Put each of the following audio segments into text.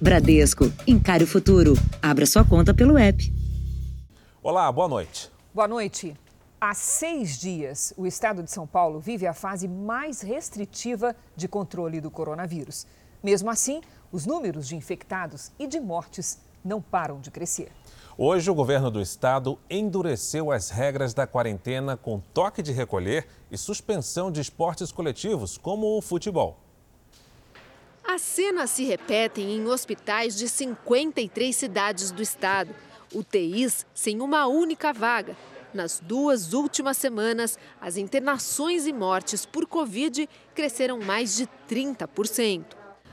Bradesco, encare o futuro. Abra sua conta pelo app. Olá, boa noite. Boa noite. Há seis dias, o estado de São Paulo vive a fase mais restritiva de controle do coronavírus. Mesmo assim, os números de infectados e de mortes não param de crescer. Hoje, o governo do estado endureceu as regras da quarentena com toque de recolher e suspensão de esportes coletivos, como o futebol. As cenas se repetem em hospitais de 53 cidades do estado. UTIs sem uma única vaga. Nas duas últimas semanas, as internações e mortes por Covid cresceram mais de 30%.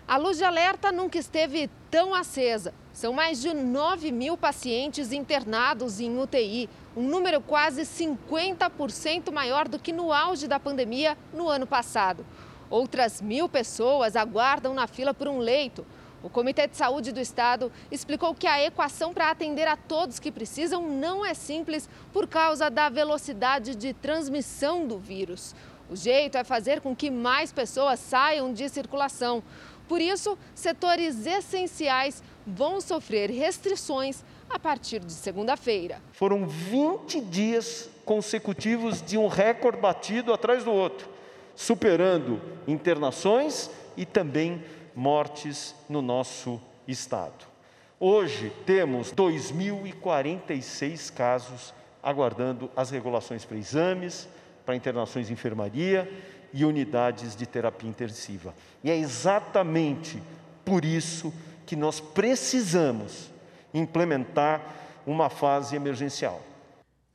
A luz de alerta nunca esteve tão acesa. São mais de 9 mil pacientes internados em UTI, um número quase 50% maior do que no auge da pandemia no ano passado. Outras mil pessoas aguardam na fila por um leito. O Comitê de Saúde do Estado explicou que a equação para atender a todos que precisam não é simples por causa da velocidade de transmissão do vírus. O jeito é fazer com que mais pessoas saiam de circulação. Por isso, setores essenciais vão sofrer restrições a partir de segunda-feira. Foram 20 dias consecutivos de um recorde batido atrás do outro superando internações e também mortes no nosso estado. Hoje temos 2.046 casos aguardando as regulações para exames, para internações em enfermaria e unidades de terapia intensiva. E é exatamente por isso que nós precisamos implementar uma fase emergencial.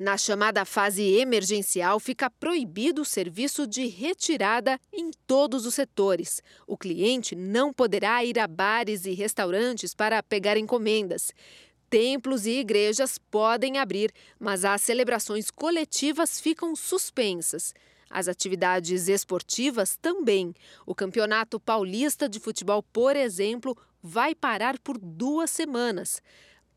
Na chamada fase emergencial, fica proibido o serviço de retirada em todos os setores. O cliente não poderá ir a bares e restaurantes para pegar encomendas. Templos e igrejas podem abrir, mas as celebrações coletivas ficam suspensas. As atividades esportivas também. O Campeonato Paulista de Futebol, por exemplo, vai parar por duas semanas.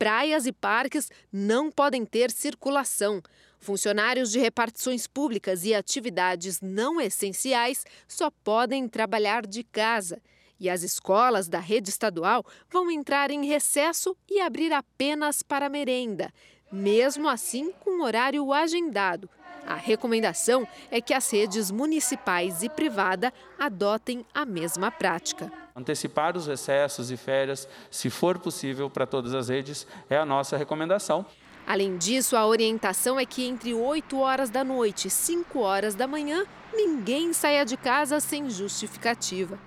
Praias e parques não podem ter circulação. Funcionários de repartições públicas e atividades não essenciais só podem trabalhar de casa. E as escolas da rede estadual vão entrar em recesso e abrir apenas para merenda, mesmo assim com horário agendado. A recomendação é que as redes municipais e privada adotem a mesma prática. Antecipar os recessos e férias, se for possível, para todas as redes, é a nossa recomendação. Além disso, a orientação é que entre 8 horas da noite e 5 horas da manhã, ninguém saia de casa sem justificativa.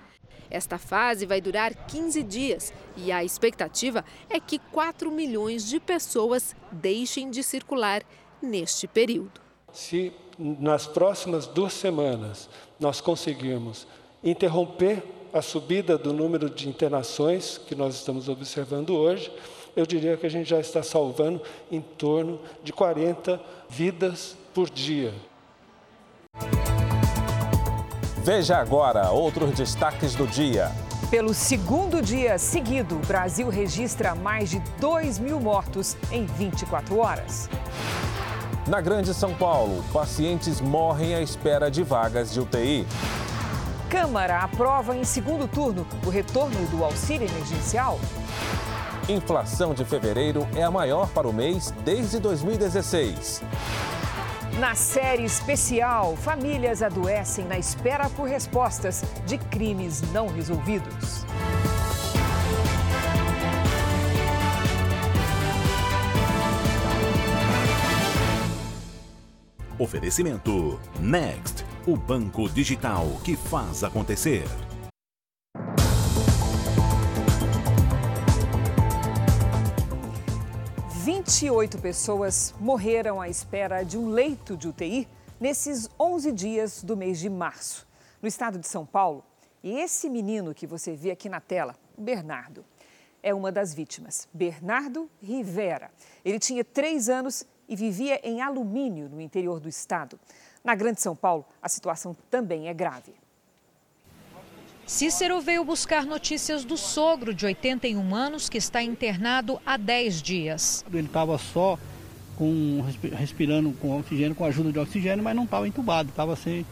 Esta fase vai durar 15 dias e a expectativa é que 4 milhões de pessoas deixem de circular neste período. Se nas próximas duas semanas nós conseguirmos interromper a subida do número de internações que nós estamos observando hoje, eu diria que a gente já está salvando em torno de 40 vidas por dia. Veja agora outros destaques do dia. Pelo segundo dia seguido, o Brasil registra mais de 2 mil mortos em 24 horas. Na Grande São Paulo, pacientes morrem à espera de vagas de UTI. Câmara aprova em segundo turno o retorno do auxílio emergencial. Inflação de fevereiro é a maior para o mês desde 2016. Na série especial, famílias adoecem na espera por respostas de crimes não resolvidos. Oferecimento Next, o banco digital que faz acontecer. Vinte e oito pessoas morreram à espera de um leito de UTI nesses 11 dias do mês de março, no estado de São Paulo. E esse menino que você vê aqui na tela, o Bernardo, é uma das vítimas. Bernardo Rivera. Ele tinha três anos e vivia em alumínio no interior do estado. Na Grande São Paulo, a situação também é grave. Cícero veio buscar notícias do sogro de 81 anos que está internado há 10 dias. Ele estava só com, respirando com oxigênio, com ajuda de oxigênio, mas não estava entubado, estava sem,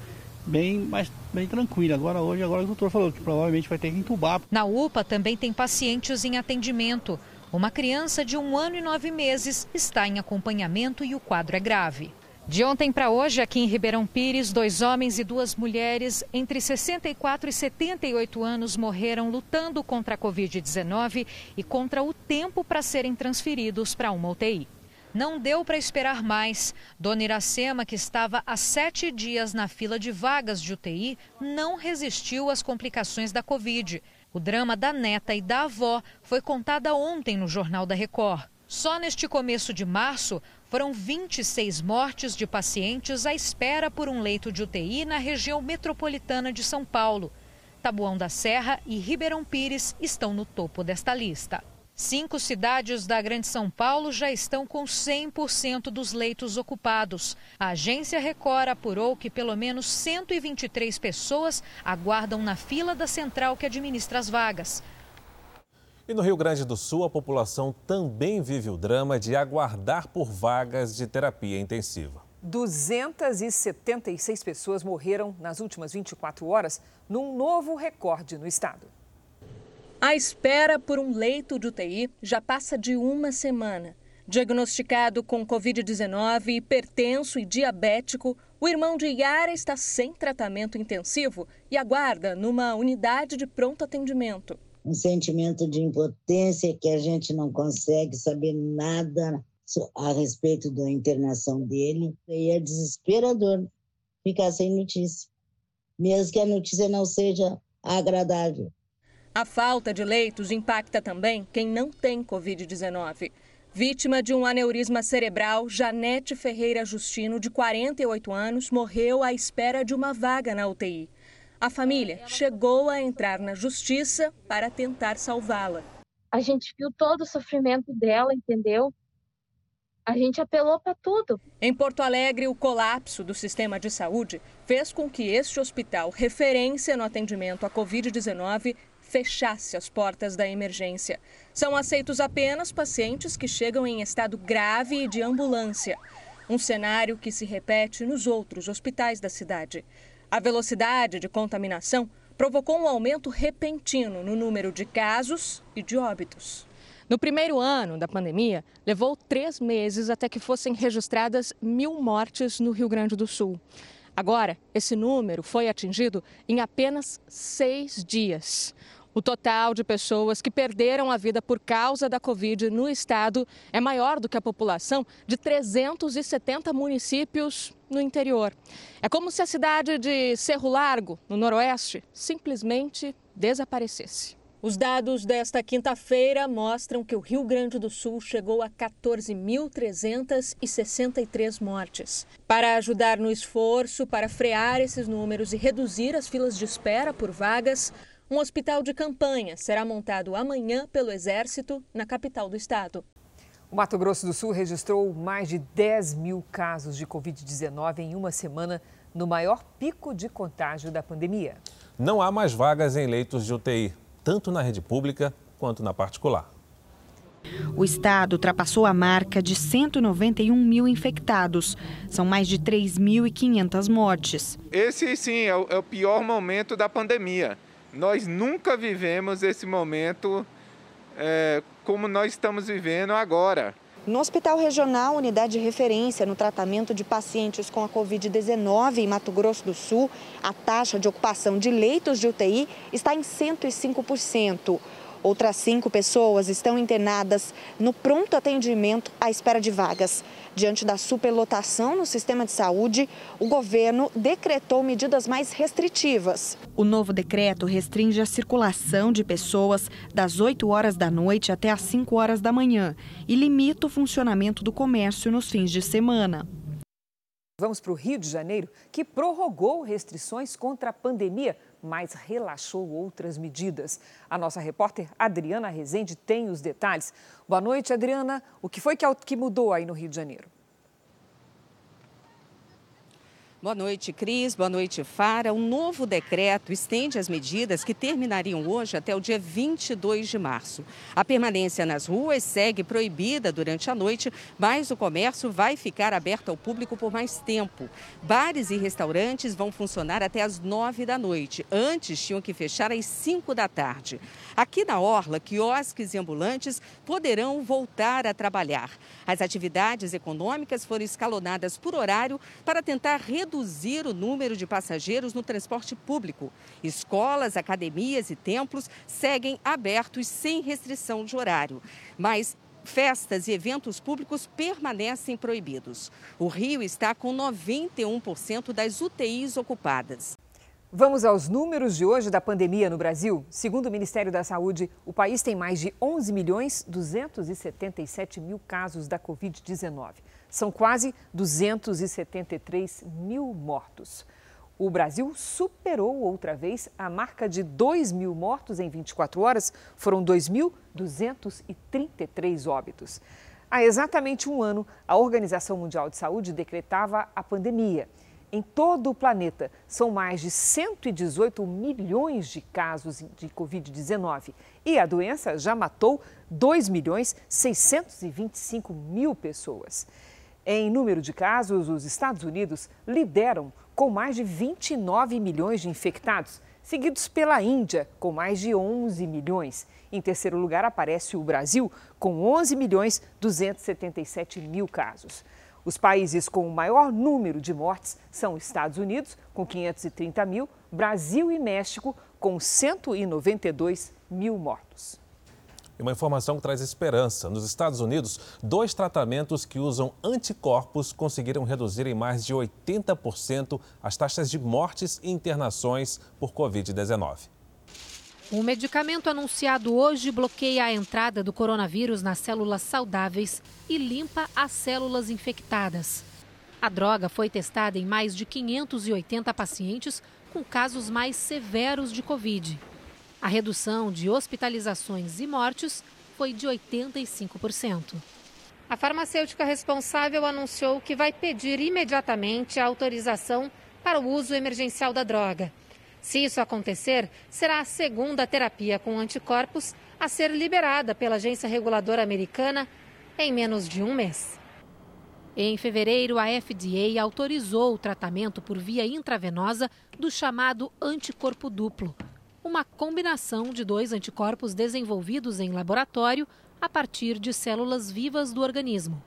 bem, mais, bem tranquila. Agora hoje, agora o doutor falou que provavelmente vai ter que entubar. Na UPA também tem pacientes em atendimento. Uma criança de um ano e nove meses está em acompanhamento e o quadro é grave. De ontem para hoje, aqui em Ribeirão Pires, dois homens e duas mulheres entre 64 e 78 anos morreram lutando contra a Covid-19 e contra o tempo para serem transferidos para uma UTI. Não deu para esperar mais. Dona Iracema, que estava há sete dias na fila de vagas de UTI, não resistiu às complicações da Covid. O drama da neta e da avó foi contada ontem no Jornal da Record. Só neste começo de março, foram 26 mortes de pacientes à espera por um leito de UTI na região metropolitana de São Paulo. Tabuão da Serra e Ribeirão Pires estão no topo desta lista. Cinco cidades da Grande São Paulo já estão com 100% dos leitos ocupados. A agência Record apurou que pelo menos 123 pessoas aguardam na fila da central que administra as vagas. E no Rio Grande do Sul, a população também vive o drama de aguardar por vagas de terapia intensiva. 276 pessoas morreram nas últimas 24 horas, num novo recorde no estado. A espera por um leito de UTI já passa de uma semana. Diagnosticado com Covid-19, hipertenso e diabético, o irmão de Yara está sem tratamento intensivo e aguarda numa unidade de pronto atendimento um sentimento de impotência que a gente não consegue saber nada a respeito da internação dele. E é desesperador ficar sem notícia, mesmo que a notícia não seja agradável. A falta de leitos impacta também quem não tem Covid-19. Vítima de um aneurisma cerebral, Janete Ferreira Justino, de 48 anos, morreu à espera de uma vaga na UTI. A família chegou a entrar na justiça para tentar salvá-la. A gente viu todo o sofrimento dela, entendeu? A gente apelou para tudo. Em Porto Alegre, o colapso do sistema de saúde fez com que este hospital, referência no atendimento à Covid-19, fechasse as portas da emergência. São aceitos apenas pacientes que chegam em estado grave e de ambulância. Um cenário que se repete nos outros hospitais da cidade. A velocidade de contaminação provocou um aumento repentino no número de casos e de óbitos. No primeiro ano da pandemia, levou três meses até que fossem registradas mil mortes no Rio Grande do Sul. Agora, esse número foi atingido em apenas seis dias. O total de pessoas que perderam a vida por causa da Covid no estado é maior do que a população de 370 municípios no interior. É como se a cidade de Cerro Largo, no noroeste, simplesmente desaparecesse. Os dados desta quinta-feira mostram que o Rio Grande do Sul chegou a 14.363 mortes. Para ajudar no esforço para frear esses números e reduzir as filas de espera por vagas, um hospital de campanha será montado amanhã pelo Exército na capital do estado. O Mato Grosso do Sul registrou mais de 10 mil casos de Covid-19 em uma semana, no maior pico de contágio da pandemia. Não há mais vagas em leitos de UTI, tanto na rede pública quanto na particular. O estado ultrapassou a marca de 191 mil infectados. São mais de 3.500 mortes. Esse, sim, é o, é o pior momento da pandemia. Nós nunca vivemos esse momento é, como nós estamos vivendo agora. No Hospital Regional, unidade de referência no tratamento de pacientes com a Covid-19 em Mato Grosso do Sul, a taxa de ocupação de leitos de UTI está em 105%. Outras cinco pessoas estão internadas no pronto atendimento à espera de vagas. Diante da superlotação no sistema de saúde, o governo decretou medidas mais restritivas. O novo decreto restringe a circulação de pessoas das 8 horas da noite até as 5 horas da manhã e limita o funcionamento do comércio nos fins de semana. Vamos para o Rio de Janeiro, que prorrogou restrições contra a pandemia mas relaxou outras medidas. A nossa repórter Adriana Rezende tem os detalhes. Boa noite, Adriana. O que foi que mudou aí no Rio de Janeiro? Boa noite, Cris. Boa noite, Fara. Um novo decreto estende as medidas que terminariam hoje até o dia 22 de março. A permanência nas ruas segue proibida durante a noite, mas o comércio vai ficar aberto ao público por mais tempo. Bares e restaurantes vão funcionar até as 9 da noite. Antes tinham que fechar às 5 da tarde. Aqui na Orla, quiosques e ambulantes poderão voltar a trabalhar. As atividades econômicas foram escalonadas por horário para tentar reduzir o número de passageiros no transporte público. Escolas, academias e templos seguem abertos sem restrição de horário. Mas festas e eventos públicos permanecem proibidos. O Rio está com 91% das UTIs ocupadas. Vamos aos números de hoje da pandemia no Brasil. Segundo o Ministério da Saúde, o país tem mais de 11 milhões 277 mil casos da Covid-19. São quase 273 mil mortos. O Brasil superou outra vez a marca de 2 mil mortos em 24 horas. Foram 2.233 óbitos. Há exatamente um ano, a Organização Mundial de Saúde decretava a pandemia. Em todo o planeta, são mais de 118 milhões de casos de Covid-19 e a doença já matou 2 milhões 625 mil pessoas. Em número de casos, os Estados Unidos lideram com mais de 29 milhões de infectados, seguidos pela Índia, com mais de 11 milhões. Em terceiro lugar aparece o Brasil, com 11 milhões 277 mil casos. Os países com o maior número de mortes são Estados Unidos, com 530 mil, Brasil e México, com 192 mil mortos. E uma informação que traz esperança. Nos Estados Unidos, dois tratamentos que usam anticorpos conseguiram reduzir em mais de 80% as taxas de mortes e internações por Covid-19. O medicamento anunciado hoje bloqueia a entrada do coronavírus nas células saudáveis e limpa as células infectadas. A droga foi testada em mais de 580 pacientes com casos mais severos de Covid. A redução de hospitalizações e mortes foi de 85%. A farmacêutica responsável anunciou que vai pedir imediatamente a autorização para o uso emergencial da droga. Se isso acontecer, será a segunda terapia com anticorpos a ser liberada pela agência reguladora americana em menos de um mês. Em fevereiro, a FDA autorizou o tratamento por via intravenosa do chamado anticorpo duplo, uma combinação de dois anticorpos desenvolvidos em laboratório a partir de células vivas do organismo.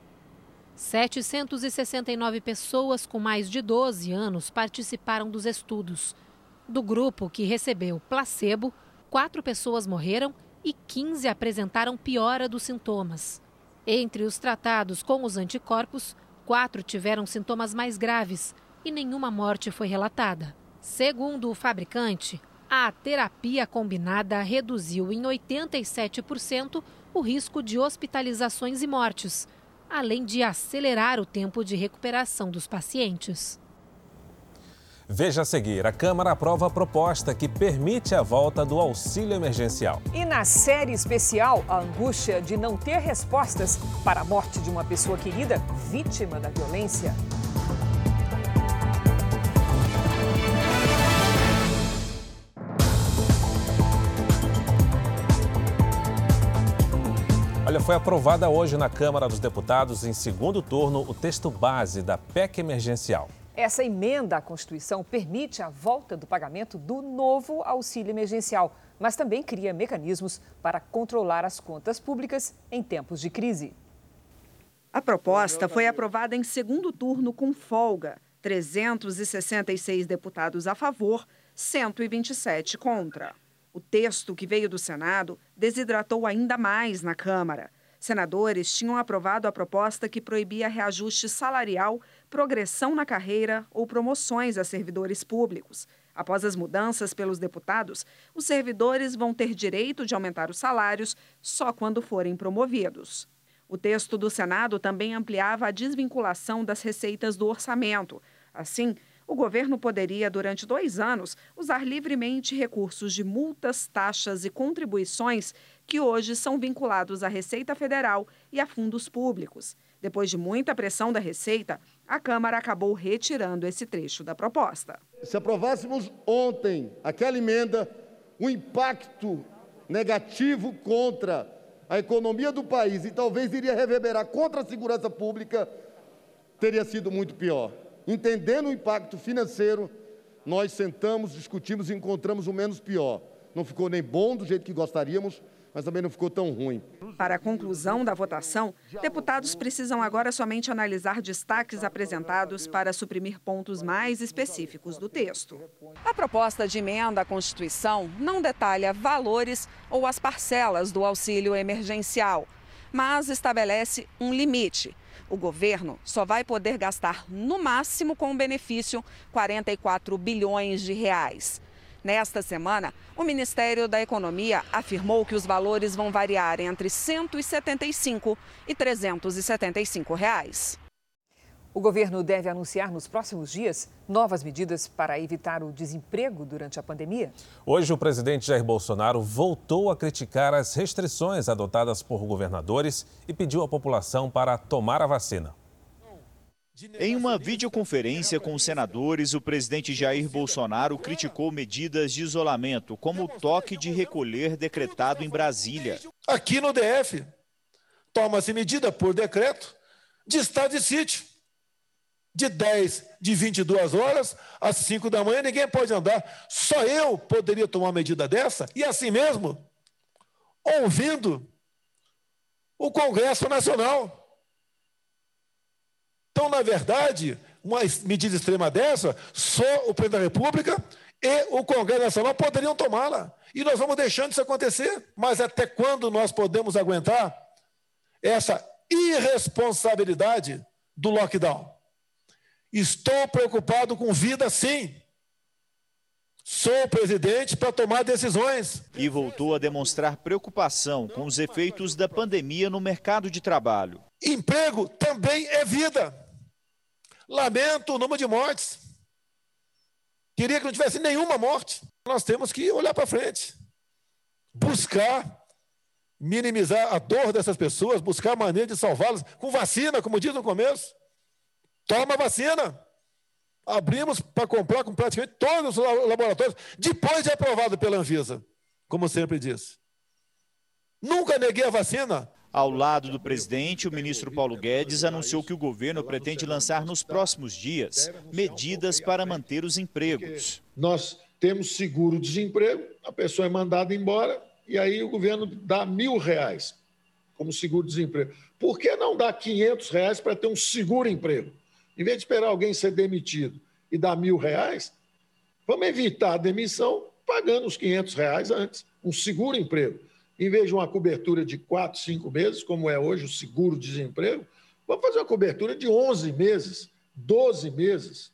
769 pessoas com mais de 12 anos participaram dos estudos. Do grupo que recebeu placebo, quatro pessoas morreram e 15 apresentaram piora dos sintomas. Entre os tratados com os anticorpos, quatro tiveram sintomas mais graves e nenhuma morte foi relatada. Segundo o fabricante, a terapia combinada reduziu em 87% o risco de hospitalizações e mortes, além de acelerar o tempo de recuperação dos pacientes. Veja a seguir: a Câmara aprova a proposta que permite a volta do auxílio emergencial. E na série especial, a angústia de não ter respostas para a morte de uma pessoa querida vítima da violência. Olha, foi aprovada hoje na Câmara dos Deputados, em segundo turno, o texto base da PEC emergencial. Essa emenda à Constituição permite a volta do pagamento do novo auxílio emergencial, mas também cria mecanismos para controlar as contas públicas em tempos de crise. A proposta foi aprovada em segundo turno com folga: 366 deputados a favor, 127 contra. O texto que veio do Senado desidratou ainda mais na Câmara. Senadores tinham aprovado a proposta que proibia reajuste salarial, progressão na carreira ou promoções a servidores públicos. Após as mudanças pelos deputados, os servidores vão ter direito de aumentar os salários só quando forem promovidos. O texto do Senado também ampliava a desvinculação das receitas do orçamento. Assim, o governo poderia, durante dois anos, usar livremente recursos de multas, taxas e contribuições que hoje são vinculados à Receita Federal e a fundos públicos. Depois de muita pressão da Receita, a Câmara acabou retirando esse trecho da proposta. Se aprovássemos ontem aquela emenda, o impacto negativo contra a economia do país e talvez iria reverberar contra a segurança pública, teria sido muito pior. Entendendo o impacto financeiro, nós sentamos, discutimos e encontramos o menos pior. Não ficou nem bom do jeito que gostaríamos, mas também não ficou tão ruim. Para a conclusão da votação, deputados precisam agora somente analisar destaques apresentados para suprimir pontos mais específicos do texto. A proposta de emenda à Constituição não detalha valores ou as parcelas do auxílio emergencial, mas estabelece um limite. O governo só vai poder gastar no máximo com o benefício 44 bilhões de reais. Nesta semana, o Ministério da Economia afirmou que os valores vão variar entre 175 e 375 reais. O governo deve anunciar nos próximos dias novas medidas para evitar o desemprego durante a pandemia. Hoje, o presidente Jair Bolsonaro voltou a criticar as restrições adotadas por governadores e pediu à população para tomar a vacina. Em uma videoconferência com os senadores, o presidente Jair Bolsonaro criticou medidas de isolamento, como o toque de recolher decretado em Brasília. Aqui no DF, toma-se medida por decreto de estado de sítio. De 10, de 22 horas às 5 da manhã, ninguém pode andar. Só eu poderia tomar uma medida dessa, e assim mesmo, ouvindo o Congresso Nacional. Então, na verdade, uma medida extrema dessa, só o presidente da República e o Congresso Nacional poderiam tomá-la. E nós vamos deixando isso acontecer. Mas até quando nós podemos aguentar essa irresponsabilidade do lockdown? Estou preocupado com vida, sim. Sou presidente para tomar decisões. E voltou a demonstrar preocupação com os efeitos da pandemia no mercado de trabalho. Emprego também é vida. Lamento o número de mortes. Queria que não tivesse nenhuma morte. Nós temos que olhar para frente, buscar minimizar a dor dessas pessoas, buscar maneira de salvá-las com vacina, como diz no começo. Toma vacina. Abrimos para comprar com praticamente todos os laboratórios, depois de aprovado pela Anvisa, como sempre disse. Nunca neguei a vacina. Ao lado do presidente, o ministro Paulo Guedes anunciou que o governo pretende lançar nos próximos dias medidas para manter os empregos. Nós temos seguro-desemprego, a pessoa é mandada embora e aí o governo dá mil reais como seguro-desemprego. Por que não dar 500 reais para ter um seguro-emprego? Em vez de esperar alguém ser demitido e dar mil reais, vamos evitar a demissão pagando os 500 reais antes, um seguro-emprego em vez de uma cobertura de quatro, cinco meses, como é hoje o seguro-desemprego, vamos fazer uma cobertura de 11 meses, 12 meses,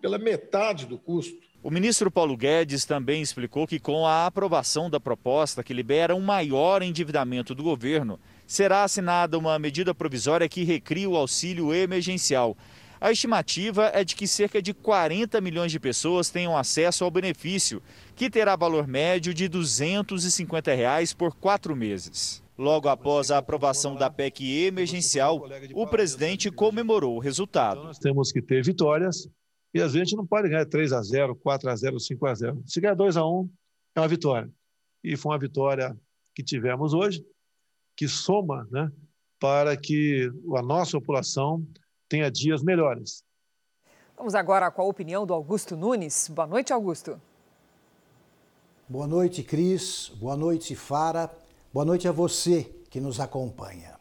pela metade do custo. O ministro Paulo Guedes também explicou que, com a aprovação da proposta que libera um maior endividamento do governo, será assinada uma medida provisória que recria o auxílio emergencial. A estimativa é de que cerca de 40 milhões de pessoas tenham acesso ao benefício, que terá valor médio de 250 reais por quatro meses. Logo após a aprovação da PEC emergencial, o presidente comemorou o resultado. Nós temos que ter vitórias e a gente não pode ganhar 3 a 0, 4 a 0, 5 a 0. Se ganhar 2 a 1, é uma vitória. E foi uma vitória que tivemos hoje, que soma né, para que a nossa população tenha dias melhores. Vamos agora com a opinião do Augusto Nunes. Boa noite, Augusto. Boa noite, Cris. Boa noite, Fara. Boa noite a você que nos acompanha.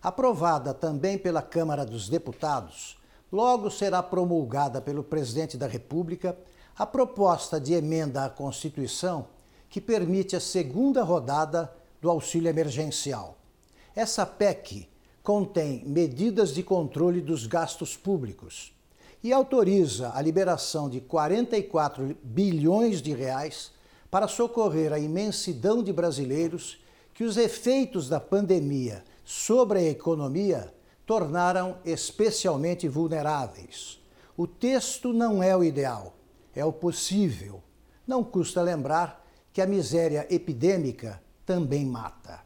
Aprovada também pela Câmara dos Deputados, logo será promulgada pelo presidente da República a proposta de emenda à Constituição que permite a segunda rodada do auxílio emergencial. Essa PEC contém medidas de controle dos gastos públicos e autoriza a liberação de 44 bilhões de reais para socorrer a imensidão de brasileiros que os efeitos da pandemia sobre a economia tornaram especialmente vulneráveis. O texto não é o ideal, é o possível. Não custa lembrar que a miséria epidêmica também mata.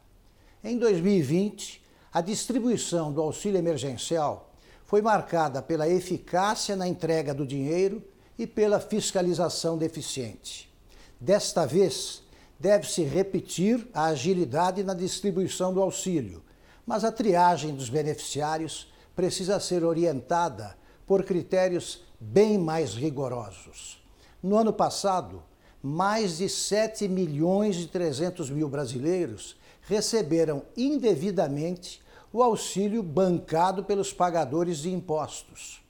Em 2020, a distribuição do auxílio emergencial foi marcada pela eficácia na entrega do dinheiro e pela fiscalização deficiente. Desta vez, deve-se repetir a agilidade na distribuição do auxílio, mas a triagem dos beneficiários precisa ser orientada por critérios bem mais rigorosos. No ano passado, mais de 7 milhões e 300 mil brasileiros receberam indevidamente o auxílio bancado pelos pagadores de impostos.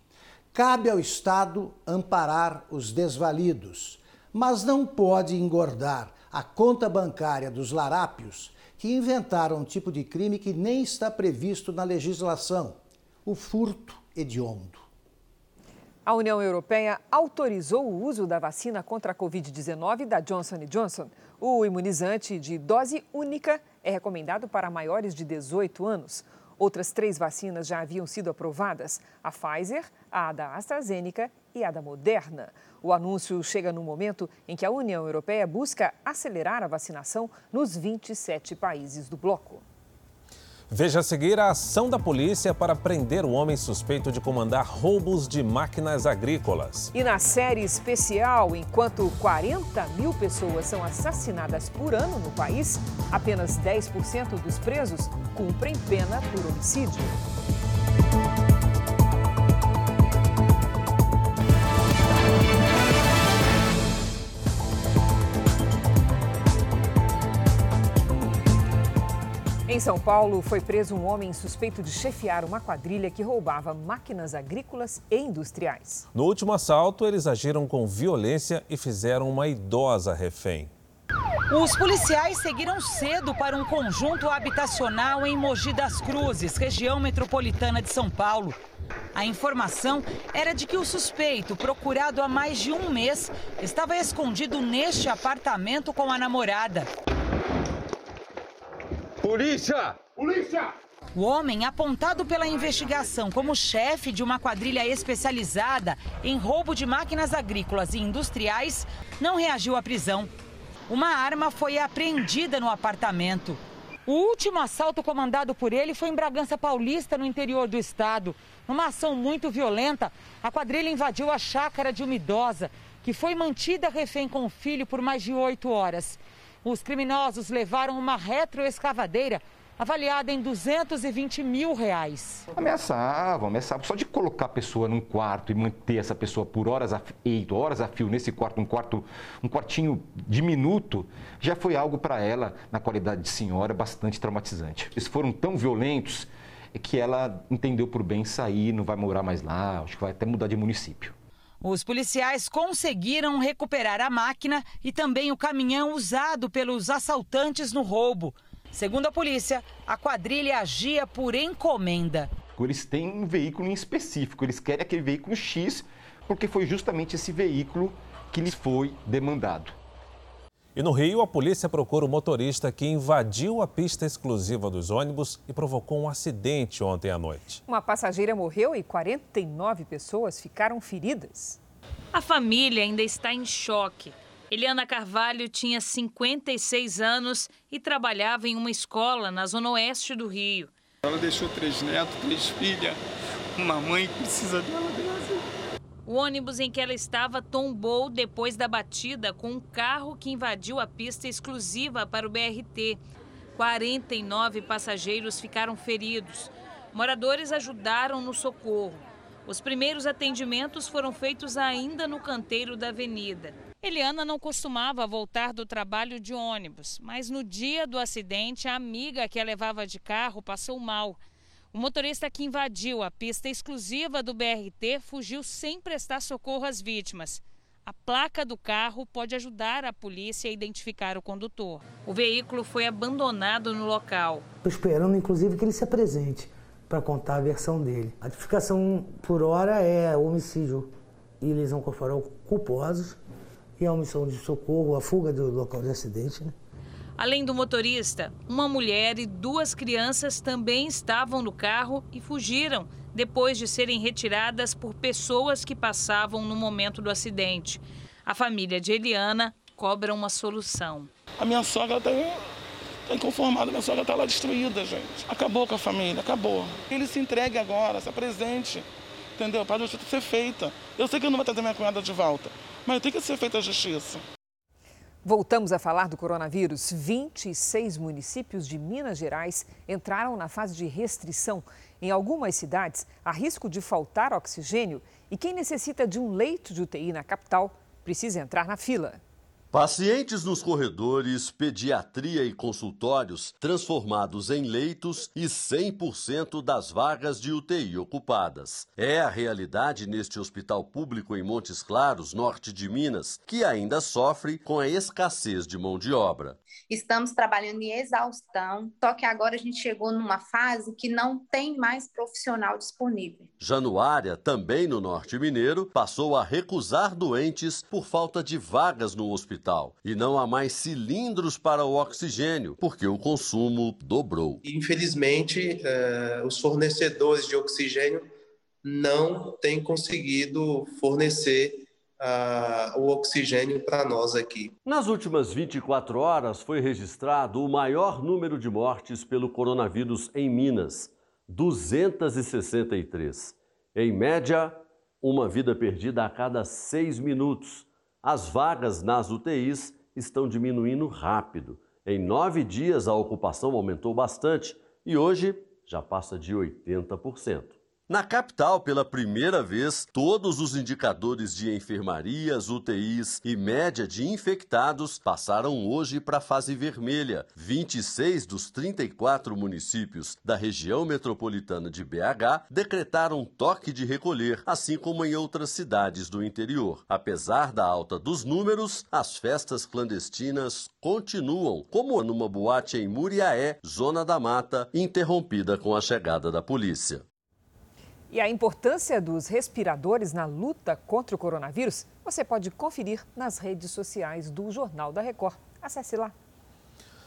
Cabe ao Estado amparar os desvalidos, mas não pode engordar a conta bancária dos larápios que inventaram um tipo de crime que nem está previsto na legislação: o furto hediondo. A União Europeia autorizou o uso da vacina contra a Covid-19 da Johnson Johnson. O imunizante de dose única é recomendado para maiores de 18 anos. Outras três vacinas já haviam sido aprovadas: a Pfizer, a da AstraZeneca e a da Moderna. O anúncio chega no momento em que a União Europeia busca acelerar a vacinação nos 27 países do bloco. Veja a seguir a ação da polícia para prender o homem suspeito de comandar roubos de máquinas agrícolas. E na série especial, enquanto 40 mil pessoas são assassinadas por ano no país, apenas 10% dos presos cumprem pena por homicídio. Em São Paulo, foi preso um homem suspeito de chefiar uma quadrilha que roubava máquinas agrícolas e industriais. No último assalto, eles agiram com violência e fizeram uma idosa refém. Os policiais seguiram cedo para um conjunto habitacional em Mogi das Cruzes, região metropolitana de São Paulo. A informação era de que o suspeito, procurado há mais de um mês, estava escondido neste apartamento com a namorada. Polícia! Polícia! O homem, apontado pela investigação como chefe de uma quadrilha especializada em roubo de máquinas agrícolas e industriais, não reagiu à prisão. Uma arma foi apreendida no apartamento. O último assalto comandado por ele foi em Bragança Paulista, no interior do estado. Numa ação muito violenta, a quadrilha invadiu a chácara de uma idosa, que foi mantida refém com o filho por mais de oito horas. Os criminosos levaram uma retroescavadeira avaliada em 220 mil reais. Ameaçavam, ameaçavam. Só de colocar a pessoa num quarto e manter essa pessoa por horas a, horas a fio nesse quarto, um quarto, um quartinho diminuto, já foi algo para ela, na qualidade de senhora, bastante traumatizante. Eles foram tão violentos que ela entendeu por bem sair, não vai morar mais lá, acho que vai até mudar de município. Os policiais conseguiram recuperar a máquina e também o caminhão usado pelos assaltantes no roubo. Segundo a polícia, a quadrilha agia por encomenda. Eles têm um veículo em específico, eles querem aquele veículo X, porque foi justamente esse veículo que lhes foi demandado. E no Rio, a polícia procura o motorista que invadiu a pista exclusiva dos ônibus e provocou um acidente ontem à noite. Uma passageira morreu e 49 pessoas ficaram feridas. A família ainda está em choque. Eliana Carvalho tinha 56 anos e trabalhava em uma escola na zona oeste do Rio. Ela deixou três netos, três filhas, uma mãe precisa dela o ônibus em que ela estava tombou depois da batida com um carro que invadiu a pista exclusiva para o BRT. 49 passageiros ficaram feridos. Moradores ajudaram no socorro. Os primeiros atendimentos foram feitos ainda no canteiro da avenida. Eliana não costumava voltar do trabalho de ônibus, mas no dia do acidente, a amiga que a levava de carro passou mal. O motorista que invadiu a pista exclusiva do BRT fugiu sem prestar socorro às vítimas. A placa do carro pode ajudar a polícia a identificar o condutor. O veículo foi abandonado no local. Estou esperando, inclusive, que ele se apresente para contar a versão dele. A notificação por hora é homicídio e lesão corporal culposos e a omissão de socorro, a fuga do local de acidente. Né? Além do motorista, uma mulher e duas crianças também estavam no carro e fugiram depois de serem retiradas por pessoas que passavam no momento do acidente. A família de Eliana cobra uma solução. A minha sogra está Está inconformado, minha sogra está lá destruída, gente. Acabou com a família, acabou. Ele se entregue agora, se apresente, entendeu? Para a justiça ser feita. Eu sei que eu não vou trazer minha cunhada de volta, mas tem que ser feita a justiça. Voltamos a falar do coronavírus. 26 municípios de Minas Gerais entraram na fase de restrição. Em algumas cidades, há risco de faltar oxigênio e quem necessita de um leito de UTI na capital precisa entrar na fila. Pacientes nos corredores, pediatria e consultórios transformados em leitos e 100% das vagas de UTI ocupadas. É a realidade neste hospital público em Montes Claros, norte de Minas, que ainda sofre com a escassez de mão de obra. Estamos trabalhando em exaustão, só que agora a gente chegou numa fase que não tem mais profissional disponível. Januária, também no norte mineiro, passou a recusar doentes por falta de vagas no hospital. E não há mais cilindros para o oxigênio, porque o consumo dobrou. Infelizmente, eh, os fornecedores de oxigênio não têm conseguido fornecer uh, o oxigênio para nós aqui. Nas últimas 24 horas foi registrado o maior número de mortes pelo coronavírus em Minas, 263. Em média, uma vida perdida a cada seis minutos. As vagas nas UTIs estão diminuindo rápido. Em nove dias, a ocupação aumentou bastante e hoje já passa de 80%. Na capital, pela primeira vez, todos os indicadores de enfermarias, UTIs e média de infectados passaram hoje para a fase vermelha. 26 dos 34 municípios da região metropolitana de BH decretaram toque de recolher, assim como em outras cidades do interior. Apesar da alta dos números, as festas clandestinas continuam, como numa boate em Muriaé, Zona da Mata, interrompida com a chegada da polícia. E a importância dos respiradores na luta contra o coronavírus você pode conferir nas redes sociais do Jornal da Record. Acesse lá.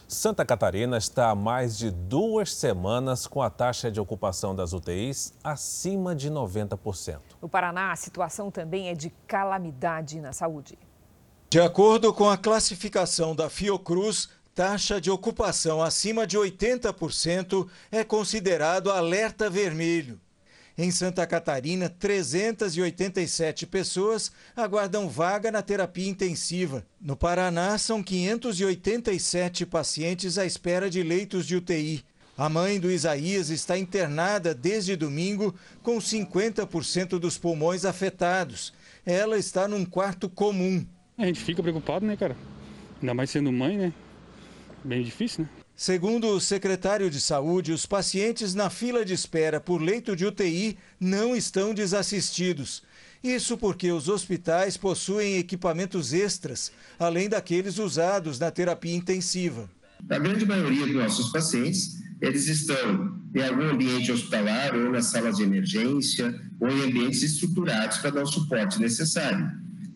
Santa Catarina está há mais de duas semanas com a taxa de ocupação das UTIs acima de 90%. No Paraná, a situação também é de calamidade na saúde. De acordo com a classificação da Fiocruz, taxa de ocupação acima de 80% é considerado alerta vermelho. Em Santa Catarina, 387 pessoas aguardam vaga na terapia intensiva. No Paraná, são 587 pacientes à espera de leitos de UTI. A mãe do Isaías está internada desde domingo com 50% dos pulmões afetados. Ela está num quarto comum. A gente fica preocupado, né, cara? Ainda mais sendo mãe, né? Bem difícil, né? Segundo o secretário de Saúde, os pacientes na fila de espera por leito de UTI não estão desassistidos. Isso porque os hospitais possuem equipamentos extras, além daqueles usados na terapia intensiva. A grande maioria dos nossos pacientes, eles estão em algum ambiente hospitalar ou nas salas de emergência ou em ambientes estruturados para dar o suporte necessário.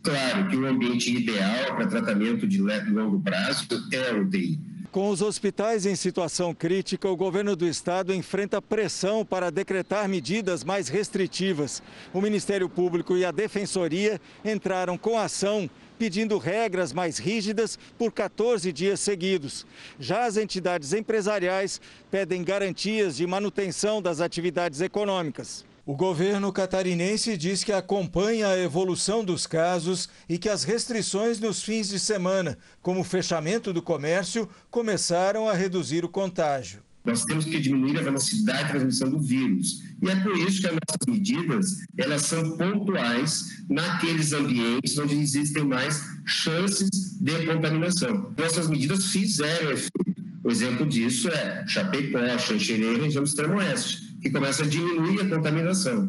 Claro que o ambiente ideal para tratamento de longo prazo é a UTI. Com os hospitais em situação crítica, o governo do estado enfrenta pressão para decretar medidas mais restritivas. O Ministério Público e a Defensoria entraram com ação pedindo regras mais rígidas por 14 dias seguidos. Já as entidades empresariais pedem garantias de manutenção das atividades econômicas. O governo catarinense diz que acompanha a evolução dos casos e que as restrições nos fins de semana, como o fechamento do comércio, começaram a reduzir o contágio. Nós temos que diminuir a velocidade de transmissão do vírus. E é por isso que as nossas medidas, elas são pontuais naqueles ambientes onde existem mais chances de contaminação. Nossas medidas fizeram efeito. O exemplo disso é Chapecó, Xanxerê região do extremo-oeste que começa a diminuir a contaminação.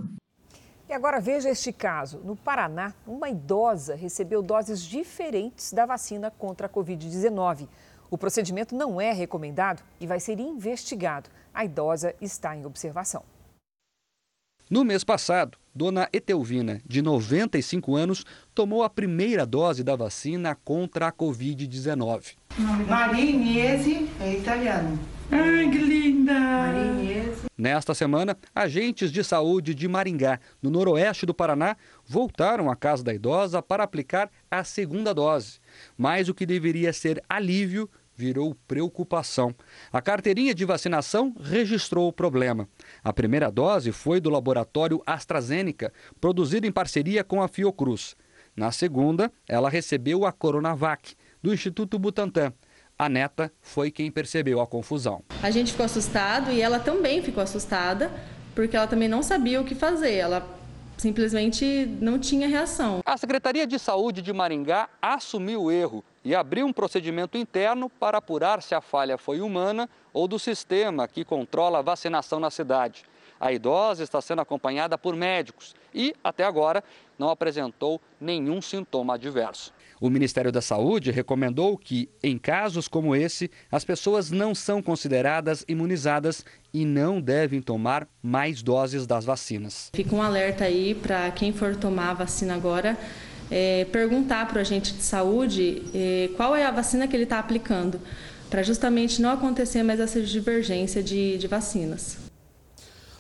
E agora veja este caso. No Paraná, uma idosa recebeu doses diferentes da vacina contra a Covid-19. O procedimento não é recomendado e vai ser investigado. A idosa está em observação. No mês passado, Dona Etelvina, de 95 anos, tomou a primeira dose da vacina contra a Covid-19. Maria Inese é italiano. Ai, que linda! Nesta semana, agentes de saúde de Maringá, no noroeste do Paraná, voltaram à casa da idosa para aplicar a segunda dose. Mas o que deveria ser alívio virou preocupação. A carteirinha de vacinação registrou o problema. A primeira dose foi do laboratório AstraZeneca, produzido em parceria com a Fiocruz. Na segunda, ela recebeu a Coronavac, do Instituto Butantan. A neta foi quem percebeu a confusão. A gente ficou assustado e ela também ficou assustada, porque ela também não sabia o que fazer. Ela simplesmente não tinha reação. A Secretaria de Saúde de Maringá assumiu o erro e abriu um procedimento interno para apurar se a falha foi humana ou do sistema que controla a vacinação na cidade. A idosa está sendo acompanhada por médicos e, até agora, não apresentou nenhum sintoma adverso. O Ministério da Saúde recomendou que, em casos como esse, as pessoas não são consideradas imunizadas e não devem tomar mais doses das vacinas. Fica um alerta aí para quem for tomar a vacina agora. É, perguntar para o agente de saúde é, qual é a vacina que ele está aplicando, para justamente não acontecer mais essa divergência de, de vacinas.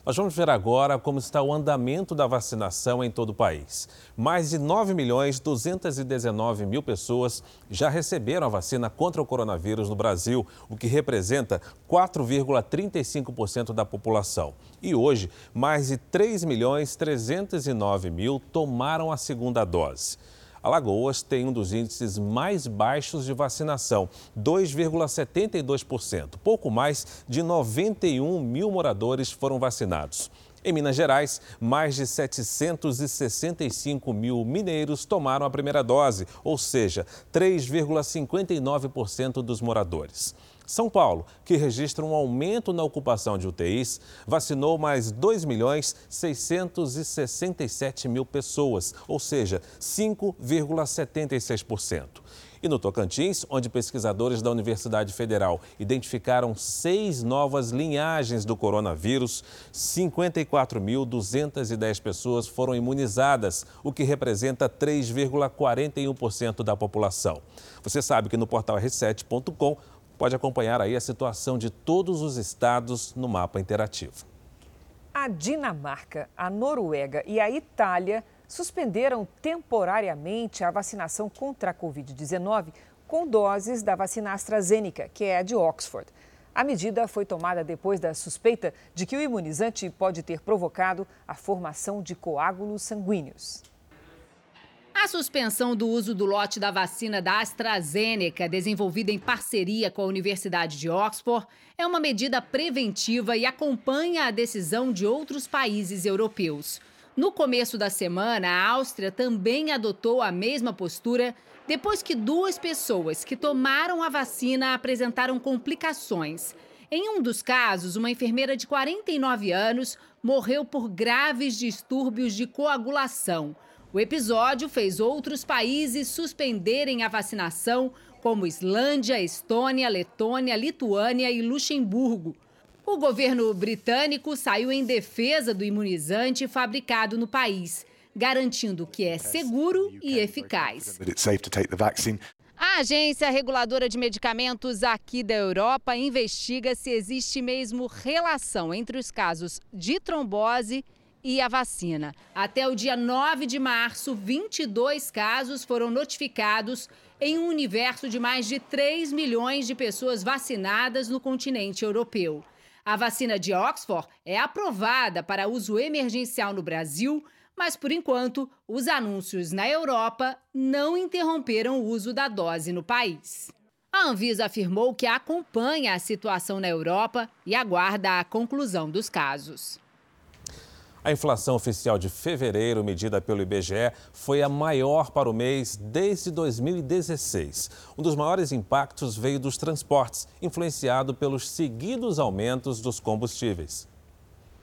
Nós vamos ver agora como está o andamento da vacinação em todo o país. Mais de 9 milhões 219 mil pessoas já receberam a vacina contra o coronavírus no Brasil, o que representa 4,35% da população. E hoje, mais de 3 milhões 309 mil tomaram a segunda dose. Alagoas tem um dos índices mais baixos de vacinação, 2,72%. Pouco mais de 91 mil moradores foram vacinados. Em Minas Gerais, mais de 765 mil mineiros tomaram a primeira dose, ou seja, 3,59% dos moradores. São Paulo, que registra um aumento na ocupação de UTIs, vacinou mais 2 milhões 667 mil pessoas, ou seja, 5,76%. E no Tocantins, onde pesquisadores da Universidade Federal identificaram seis novas linhagens do coronavírus, 54.210 pessoas foram imunizadas, o que representa 3,41% da população. Você sabe que no portal r7.com pode acompanhar aí a situação de todos os estados no mapa interativo. A Dinamarca, a Noruega e a Itália suspenderam temporariamente a vacinação contra a Covid-19 com doses da vacina AstraZeneca, que é a de Oxford. A medida foi tomada depois da suspeita de que o imunizante pode ter provocado a formação de coágulos sanguíneos. A suspensão do uso do lote da vacina da AstraZeneca, desenvolvida em parceria com a Universidade de Oxford, é uma medida preventiva e acompanha a decisão de outros países europeus. No começo da semana, a Áustria também adotou a mesma postura depois que duas pessoas que tomaram a vacina apresentaram complicações. Em um dos casos, uma enfermeira de 49 anos morreu por graves distúrbios de coagulação. O episódio fez outros países suspenderem a vacinação, como Islândia, Estônia, Letônia, Lituânia e Luxemburgo. O governo britânico saiu em defesa do imunizante fabricado no país, garantindo que é seguro e eficaz. A Agência Reguladora de Medicamentos aqui da Europa investiga se existe mesmo relação entre os casos de trombose e a vacina. Até o dia 9 de março, 22 casos foram notificados em um universo de mais de 3 milhões de pessoas vacinadas no continente europeu. A vacina de Oxford é aprovada para uso emergencial no Brasil, mas por enquanto, os anúncios na Europa não interromperam o uso da dose no país. A Anvisa afirmou que acompanha a situação na Europa e aguarda a conclusão dos casos. A inflação oficial de fevereiro, medida pelo IBGE, foi a maior para o mês desde 2016. Um dos maiores impactos veio dos transportes, influenciado pelos seguidos aumentos dos combustíveis.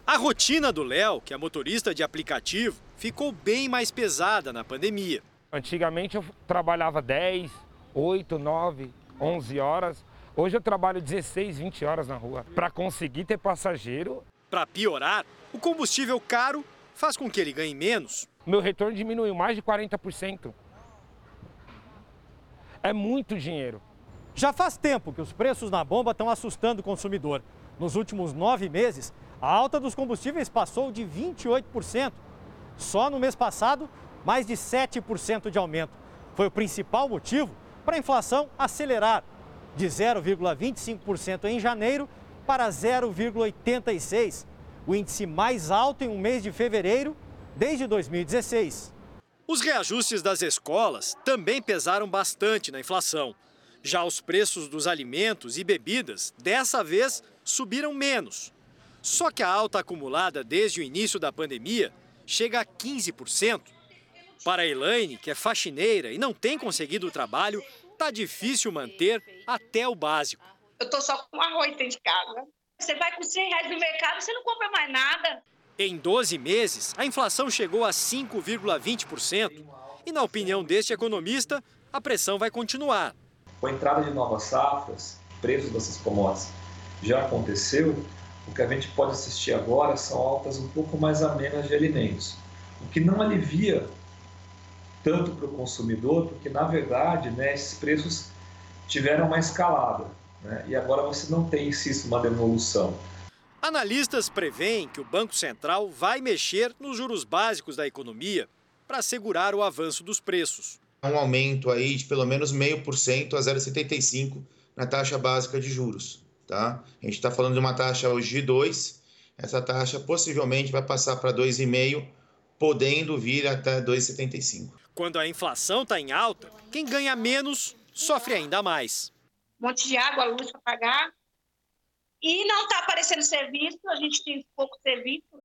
A rotina do Léo, que é motorista de aplicativo, ficou bem mais pesada na pandemia. Antigamente eu trabalhava 10, 8, 9, 11 horas. Hoje eu trabalho 16, 20 horas na rua. Para conseguir ter passageiro. Para piorar, o combustível caro faz com que ele ganhe menos. Meu retorno diminuiu mais de 40%. É muito dinheiro. Já faz tempo que os preços na bomba estão assustando o consumidor. Nos últimos nove meses, a alta dos combustíveis passou de 28%. Só no mês passado, mais de 7% de aumento. Foi o principal motivo para a inflação acelerar. de 0,25% em janeiro para 0,86%, o índice mais alto em um mês de fevereiro desde 2016. Os reajustes das escolas também pesaram bastante na inflação. Já os preços dos alimentos e bebidas, dessa vez, subiram menos. Só que a alta acumulada desde o início da pandemia chega a 15%. Para a Elaine, que é faxineira e não tem conseguido o trabalho, tá difícil manter até o básico. Eu tô só com arroz dentro de casa. Você vai com 100 reais no mercado, você não compra mais nada. Em 12 meses, a inflação chegou a 5,20%. E, na opinião deste economista, a pressão vai continuar. Com a entrada de novas safras, preços dessas commodities já aconteceu, o que a gente pode assistir agora são altas um pouco mais amenas de alimentos, o que não alivia tanto para o consumidor, porque na verdade né, esses preços tiveram uma escalada né, e agora você não tem, insisto, uma devolução. Analistas preveem que o Banco Central vai mexer nos juros básicos da economia para assegurar o avanço dos preços. Um aumento aí de pelo menos meio por cento a 0,75 na taxa básica de juros. Tá? A gente está falando de uma taxa hoje de 2, essa taxa possivelmente vai passar para 2,5, podendo vir até 2,75. Quando a inflação está em alta, quem ganha menos sofre ainda mais. Um monte de água, luz para pagar. E não está aparecendo serviço, a gente tem pouco serviço.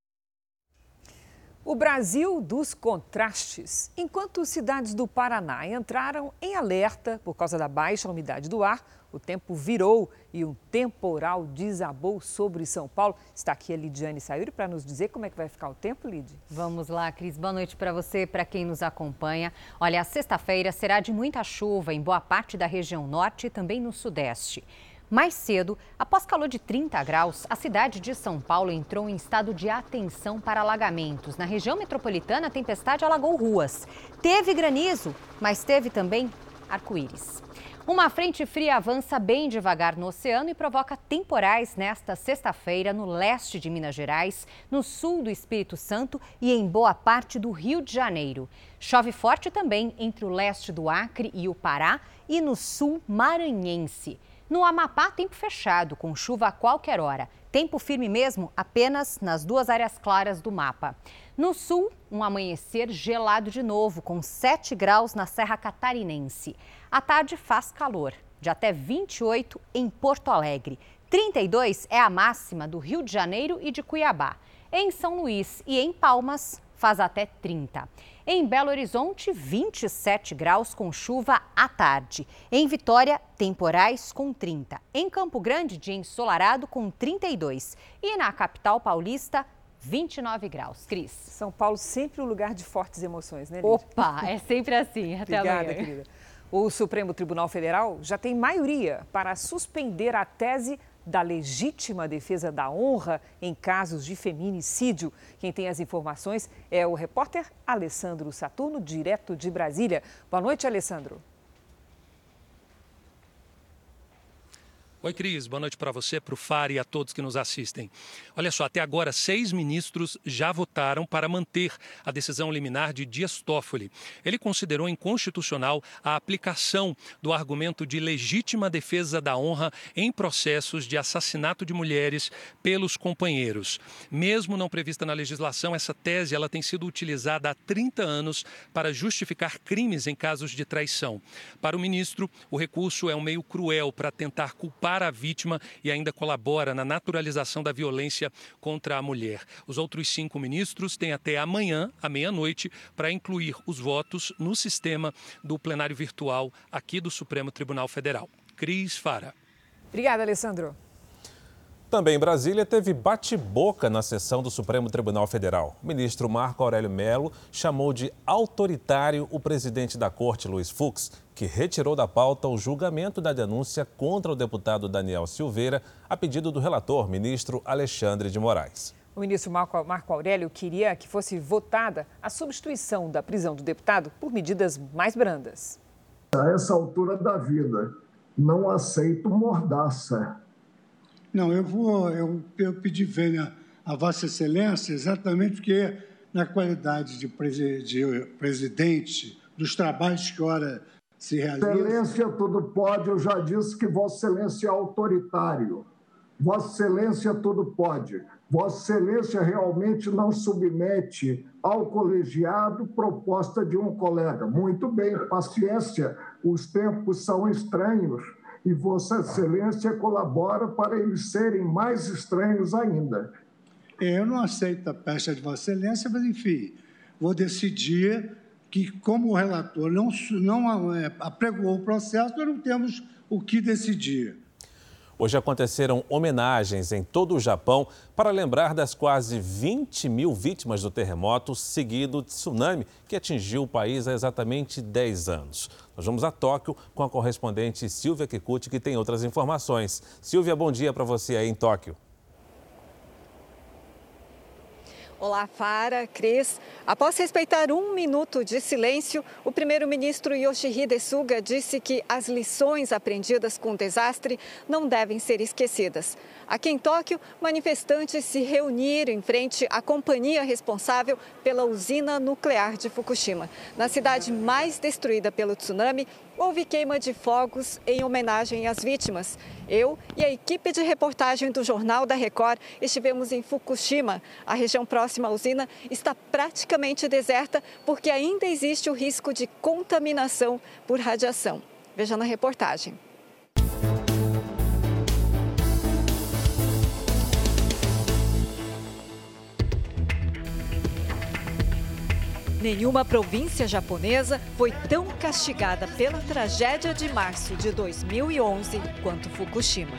O Brasil dos contrastes. Enquanto cidades do Paraná entraram em alerta por causa da baixa umidade do ar, o tempo virou e um temporal desabou sobre São Paulo. Está aqui a Lidiane Sayuri para nos dizer como é que vai ficar o tempo, Lid. Vamos lá, Cris. Boa noite para você, para quem nos acompanha. Olha, a sexta-feira será de muita chuva em boa parte da região norte e também no sudeste. Mais cedo, após calor de 30 graus, a cidade de São Paulo entrou em estado de atenção para alagamentos. Na região metropolitana, a tempestade alagou ruas. Teve granizo, mas teve também arco-íris. Uma frente fria avança bem devagar no oceano e provoca temporais nesta sexta-feira no leste de Minas Gerais, no sul do Espírito Santo e em boa parte do Rio de Janeiro. Chove forte também entre o leste do Acre e o Pará e no sul maranhense. No Amapá, tempo fechado, com chuva a qualquer hora. Tempo firme mesmo apenas nas duas áreas claras do mapa. No sul, um amanhecer gelado de novo, com 7 graus na Serra Catarinense. À tarde faz calor, de até 28 em Porto Alegre. 32 é a máxima do Rio de Janeiro e de Cuiabá. Em São Luís e em Palmas, faz até 30. Em Belo Horizonte, 27 graus com chuva à tarde. Em Vitória, temporais com 30. Em Campo Grande, dia ensolarado com 32. E na capital paulista, 29 graus. Cris. São Paulo sempre um lugar de fortes emoções, né, Lídia? Opa, é sempre assim. Até Obrigada, amanhã. querida. O Supremo Tribunal Federal já tem maioria para suspender a tese da legítima defesa da honra em casos de feminicídio. Quem tem as informações é o repórter Alessandro Saturno, direto de Brasília. Boa noite, Alessandro. Oi, Cris. Boa noite para você, para o FAR e a todos que nos assistem. Olha só, até agora, seis ministros já votaram para manter a decisão liminar de Dias Toffoli. Ele considerou inconstitucional a aplicação do argumento de legítima defesa da honra em processos de assassinato de mulheres pelos companheiros. Mesmo não prevista na legislação, essa tese ela tem sido utilizada há 30 anos para justificar crimes em casos de traição. Para o ministro, o recurso é um meio cruel para tentar culpar a vítima e ainda colabora na naturalização da violência contra a mulher. Os outros cinco ministros têm até amanhã, à meia-noite, para incluir os votos no sistema do plenário virtual aqui do Supremo Tribunal Federal. Cris Fara. Obrigada, Alessandro. Também em Brasília teve bate-boca na sessão do Supremo Tribunal Federal. O ministro Marco Aurélio Melo chamou de autoritário o presidente da corte, Luiz Fux, que retirou da pauta o julgamento da denúncia contra o deputado Daniel Silveira, a pedido do relator, ministro Alexandre de Moraes. O ministro Marco, Aurélio queria que fosse votada a substituição da prisão do deputado por medidas mais brandas. A essa altura da vida, não aceito mordaça. Não, eu vou, eu, eu pedi vênia a Vossa Excelência exatamente porque, na qualidade de, presi, de presidente dos trabalhos que ora se realiza. Excelência tudo pode, eu já disse que Vossa Excelência é autoritário. Vossa Excelência tudo pode. Vossa Excelência realmente não submete ao colegiado proposta de um colega. Muito bem, paciência, os tempos são estranhos e Vossa Excelência colabora para eles serem mais estranhos ainda. Eu não aceito a pecha de Vossa Excelência, mas, enfim, vou decidir que, como o relator não, não é, apregoou o processo, nós não temos o que decidir. Hoje aconteceram homenagens em todo o Japão para lembrar das quase 20 mil vítimas do terremoto seguido de tsunami que atingiu o país há exatamente 10 anos. Nós vamos a Tóquio com a correspondente Silvia Kikuchi, que tem outras informações. Silvia, bom dia para você aí em Tóquio. Olá, Fara, Cris. Após respeitar um minuto de silêncio, o primeiro-ministro Yoshihide Suga disse que as lições aprendidas com o desastre não devem ser esquecidas. Aqui em Tóquio, manifestantes se reuniram em frente à companhia responsável pela usina nuclear de Fukushima. Na cidade mais destruída pelo tsunami, houve queima de fogos em homenagem às vítimas. Eu e a equipe de reportagem do Jornal da Record estivemos em Fukushima. A região próxima à usina está praticamente deserta porque ainda existe o risco de contaminação por radiação. Veja na reportagem. Nenhuma província japonesa foi tão castigada pela tragédia de março de 2011 quanto Fukushima.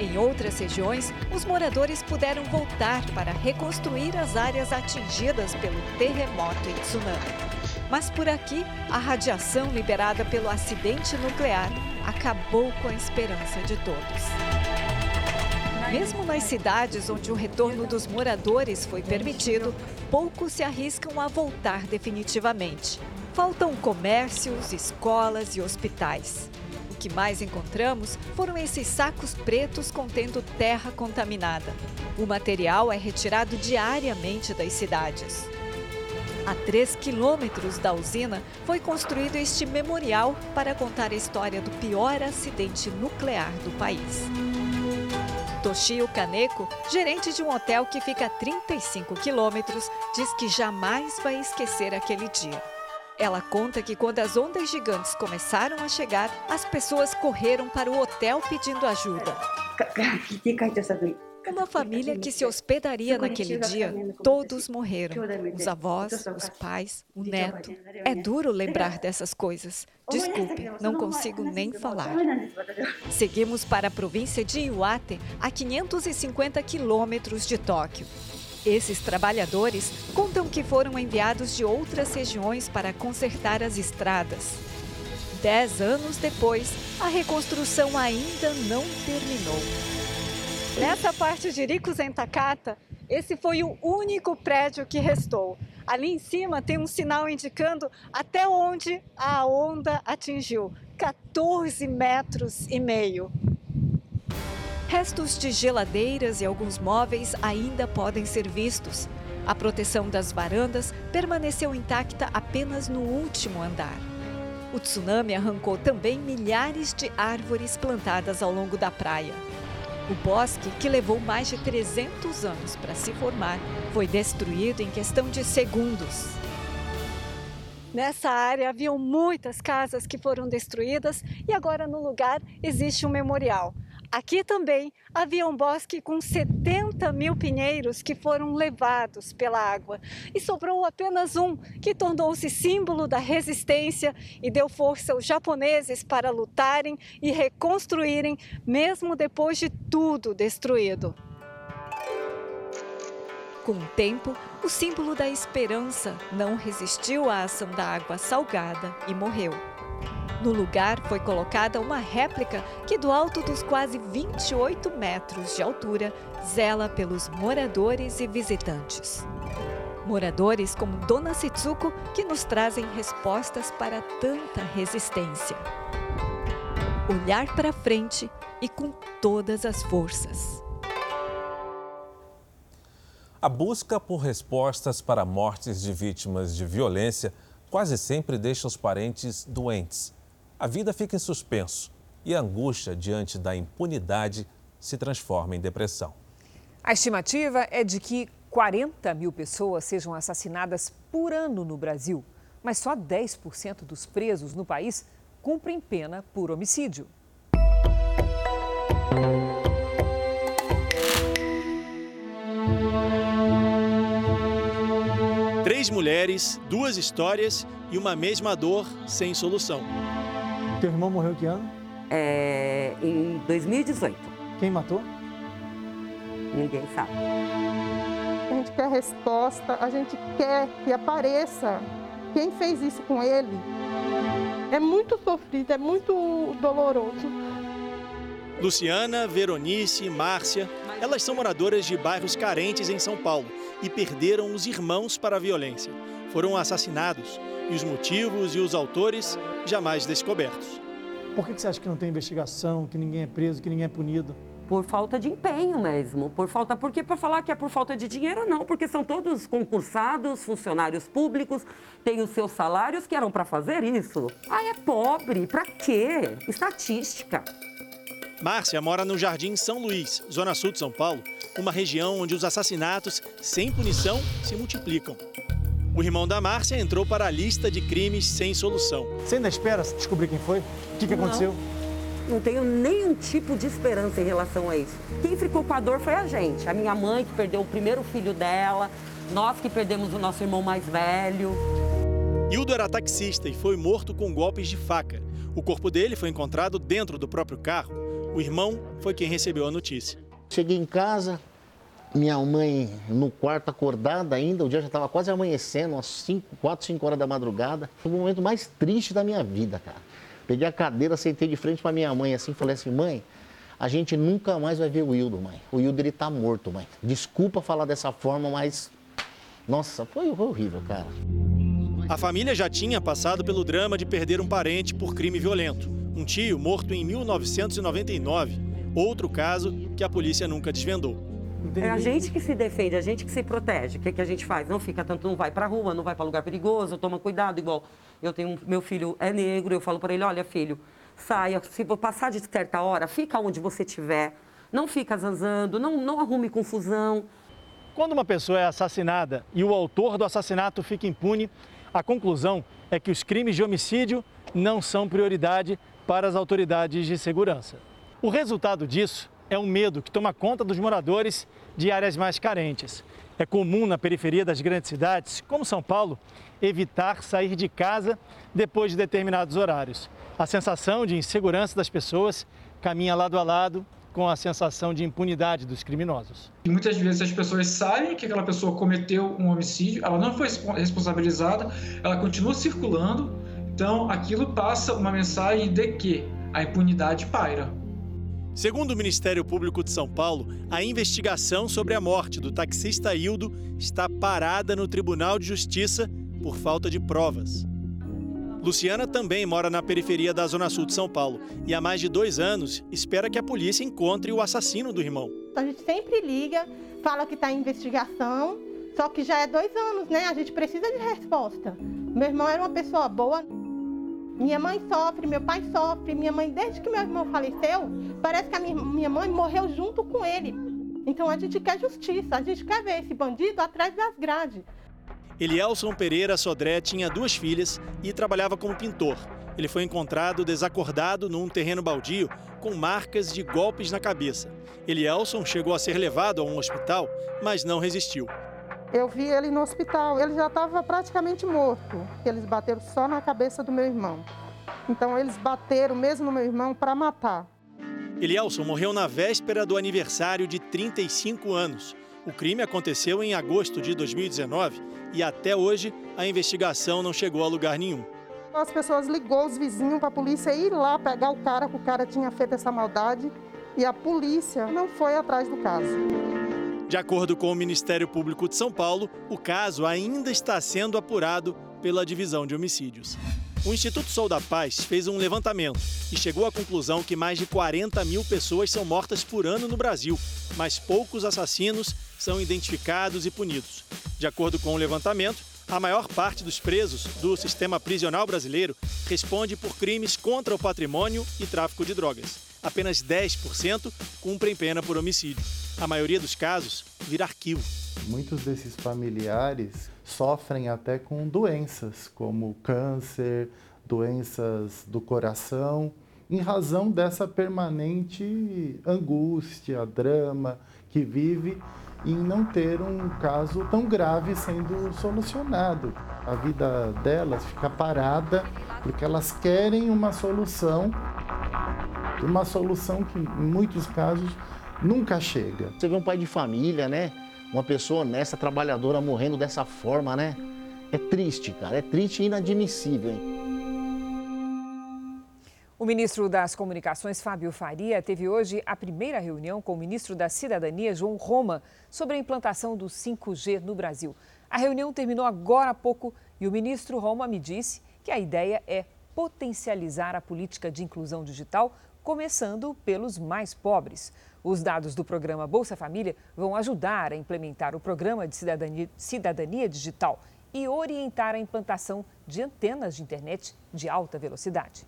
Em outras regiões, os moradores puderam voltar para reconstruir as áreas atingidas pelo terremoto e tsunami. Mas por aqui, a radiação liberada pelo acidente nuclear acabou com a esperança de todos. Mesmo nas cidades onde o retorno dos moradores foi permitido, poucos se arriscam a voltar definitivamente. Faltam comércios, escolas e hospitais. O que mais encontramos foram esses sacos pretos contendo terra contaminada. O material é retirado diariamente das cidades. A 3 quilômetros da usina foi construído este memorial para contar a história do pior acidente nuclear do país. Toshio Kaneko, gerente de um hotel que fica a 35 quilômetros, diz que jamais vai esquecer aquele dia. Ela conta que quando as ondas gigantes começaram a chegar, as pessoas correram para o hotel pedindo ajuda. Uma família que se hospedaria naquele dia, todos morreram. Os avós, os pais, o neto. É duro lembrar dessas coisas. Desculpe, não consigo nem falar. Seguimos para a província de Iwate, a 550 quilômetros de Tóquio. Esses trabalhadores contam que foram enviados de outras regiões para consertar as estradas. Dez anos depois, a reconstrução ainda não terminou. Nessa parte de Rikuzen Takata, esse foi o único prédio que restou. Ali em cima tem um sinal indicando até onde a onda atingiu, 14 metros e meio. Restos de geladeiras e alguns móveis ainda podem ser vistos. A proteção das varandas permaneceu intacta apenas no último andar. O tsunami arrancou também milhares de árvores plantadas ao longo da praia. O bosque, que levou mais de 300 anos para se formar, foi destruído em questão de segundos. Nessa área haviam muitas casas que foram destruídas e agora no lugar existe um memorial. Aqui também havia um bosque com 70 mil pinheiros que foram levados pela água e sobrou apenas um, que tornou-se símbolo da resistência e deu força aos japoneses para lutarem e reconstruírem, mesmo depois de tudo destruído. Com o tempo, o símbolo da esperança não resistiu à ação da água salgada e morreu. No lugar foi colocada uma réplica que, do alto dos quase 28 metros de altura, zela pelos moradores e visitantes. Moradores como Dona Setsuko que nos trazem respostas para tanta resistência. Olhar para frente e com todas as forças. A busca por respostas para mortes de vítimas de violência quase sempre deixa os parentes doentes. A vida fica em suspenso e a angústia diante da impunidade se transforma em depressão. A estimativa é de que 40 mil pessoas sejam assassinadas por ano no Brasil, mas só 10% dos presos no país cumprem pena por homicídio. Três mulheres, duas histórias e uma mesma dor sem solução. Teu irmão morreu que ano? É, em 2018. Quem matou? Ninguém sabe. A gente quer resposta, a gente quer que apareça quem fez isso com ele. É muito sofrido, é muito doloroso. Luciana, Veronice e Márcia, elas são moradoras de bairros carentes em São Paulo e perderam os irmãos para a violência. Foram assassinados e os motivos e os autores jamais descobertos. Por que você acha que não tem investigação, que ninguém é preso, que ninguém é punido? Por falta de empenho mesmo, por falta, porque para falar que é por falta de dinheiro não, porque são todos concursados, funcionários públicos, têm os seus salários que eram para fazer isso. Ah, é pobre, para quê? Estatística. Márcia mora no Jardim São Luís, zona sul de São Paulo, uma região onde os assassinatos sem punição se multiplicam. O irmão da Márcia entrou para a lista de crimes sem solução. Você ainda espera descobrir quem foi? O que, que aconteceu? Não tenho nenhum tipo de esperança em relação a isso. Quem ficou com a dor foi a gente. A minha mãe, que perdeu o primeiro filho dela, nós que perdemos o nosso irmão mais velho. Hildo era taxista e foi morto com golpes de faca. O corpo dele foi encontrado dentro do próprio carro. O irmão foi quem recebeu a notícia. Cheguei em casa, minha mãe no quarto acordada ainda, o dia já estava quase amanhecendo, umas 5, 4, 5 horas da madrugada. Foi o momento mais triste da minha vida, cara. Peguei a cadeira, sentei de frente para minha mãe assim, falei assim, mãe, a gente nunca mais vai ver o Wildo, mãe. O Wildo ele tá morto, mãe. Desculpa falar dessa forma, mas nossa, foi horrível, cara. A família já tinha passado pelo drama de perder um parente por crime violento. Um tio morto em 1999. Outro caso que a polícia nunca desvendou. É a gente que se defende, a gente que se protege. O que, que a gente faz? Não fica tanto, não vai pra rua, não vai para lugar perigoso, toma cuidado. Igual eu tenho, meu filho é negro, eu falo para ele, olha filho, saia, se for passar de certa hora, fica onde você estiver. Não fica zanzando, não, não arrume confusão. Quando uma pessoa é assassinada e o autor do assassinato fica impune, a conclusão é que os crimes de homicídio não são prioridade para as autoridades de segurança. O resultado disso é um medo que toma conta dos moradores de áreas mais carentes. É comum na periferia das grandes cidades, como São Paulo, evitar sair de casa depois de determinados horários. A sensação de insegurança das pessoas caminha lado a lado com a sensação de impunidade dos criminosos. Muitas vezes as pessoas sabem que aquela pessoa cometeu um homicídio, ela não foi responsabilizada, ela continua circulando, então aquilo passa uma mensagem de que a impunidade paira. Segundo o Ministério Público de São Paulo, a investigação sobre a morte do taxista Hildo está parada no Tribunal de Justiça por falta de provas. Luciana também mora na periferia da Zona Sul de São Paulo e há mais de dois anos espera que a polícia encontre o assassino do irmão. A gente sempre liga, fala que está em investigação, só que já é dois anos, né? A gente precisa de resposta. Meu irmão era uma pessoa boa. Minha mãe sofre, meu pai sofre. Minha mãe, desde que meu irmão faleceu, parece que a minha mãe morreu junto com ele. Então a gente quer justiça, a gente quer ver esse bandido atrás das grades. Elielson Pereira Sodré tinha duas filhas e trabalhava como pintor. Ele foi encontrado desacordado num terreno baldio com marcas de golpes na cabeça. Elielson chegou a ser levado a um hospital, mas não resistiu. Eu vi ele no hospital, ele já estava praticamente morto. Eles bateram só na cabeça do meu irmão. Então eles bateram mesmo no meu irmão para matar. Elielson morreu na véspera do aniversário de 35 anos. O crime aconteceu em agosto de 2019 e até hoje a investigação não chegou a lugar nenhum. As pessoas ligou os vizinhos para a polícia ir lá pegar o cara, que o cara tinha feito essa maldade, e a polícia não foi atrás do caso. De acordo com o Ministério Público de São Paulo, o caso ainda está sendo apurado pela Divisão de Homicídios. O Instituto Sol da Paz fez um levantamento e chegou à conclusão que mais de 40 mil pessoas são mortas por ano no Brasil, mas poucos assassinos são identificados e punidos. De acordo com o levantamento, A maior parte dos presos do sistema prisional brasileiro responde por crimes contra o patrimônio e tráfico de drogas. Apenas 10% cumprem pena por homicídio. A maioria dos casos vira arquivo. Muitos desses familiares sofrem até com doenças como câncer, doenças do coração, em razão dessa permanente angústia, drama que vive em não ter um caso tão grave sendo solucionado. A vida delas fica parada porque elas querem uma solução, uma solução que em muitos casos nunca chega. Você vê um pai de família, né? Uma pessoa honesta, trabalhadora morrendo dessa forma, né? É triste, cara. É triste e inadmissível, hein? O ministro das Comunicações, Fábio Faria, teve hoje a primeira reunião com o ministro da Cidadania, João Roma, sobre a implantação do 5G no Brasil. A reunião terminou agora há pouco e o ministro Roma me disse que a ideia é potencializar a política de inclusão digital, começando pelos mais pobres. Os dados do programa Bolsa Família vão ajudar a implementar o programa de cidadania, cidadania digital e orientar a implantação de antenas de internet de alta velocidade.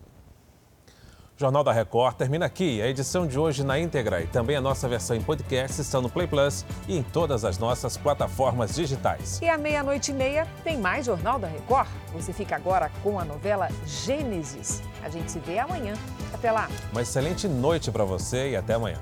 Jornal da Record termina aqui. A edição de hoje na íntegra e também a nossa versão em podcast estão no Play Plus e em todas as nossas plataformas digitais. E à meia-noite e meia tem mais Jornal da Record. Você fica agora com a novela Gênesis. A gente se vê amanhã. Até lá. Uma excelente noite para você e até amanhã.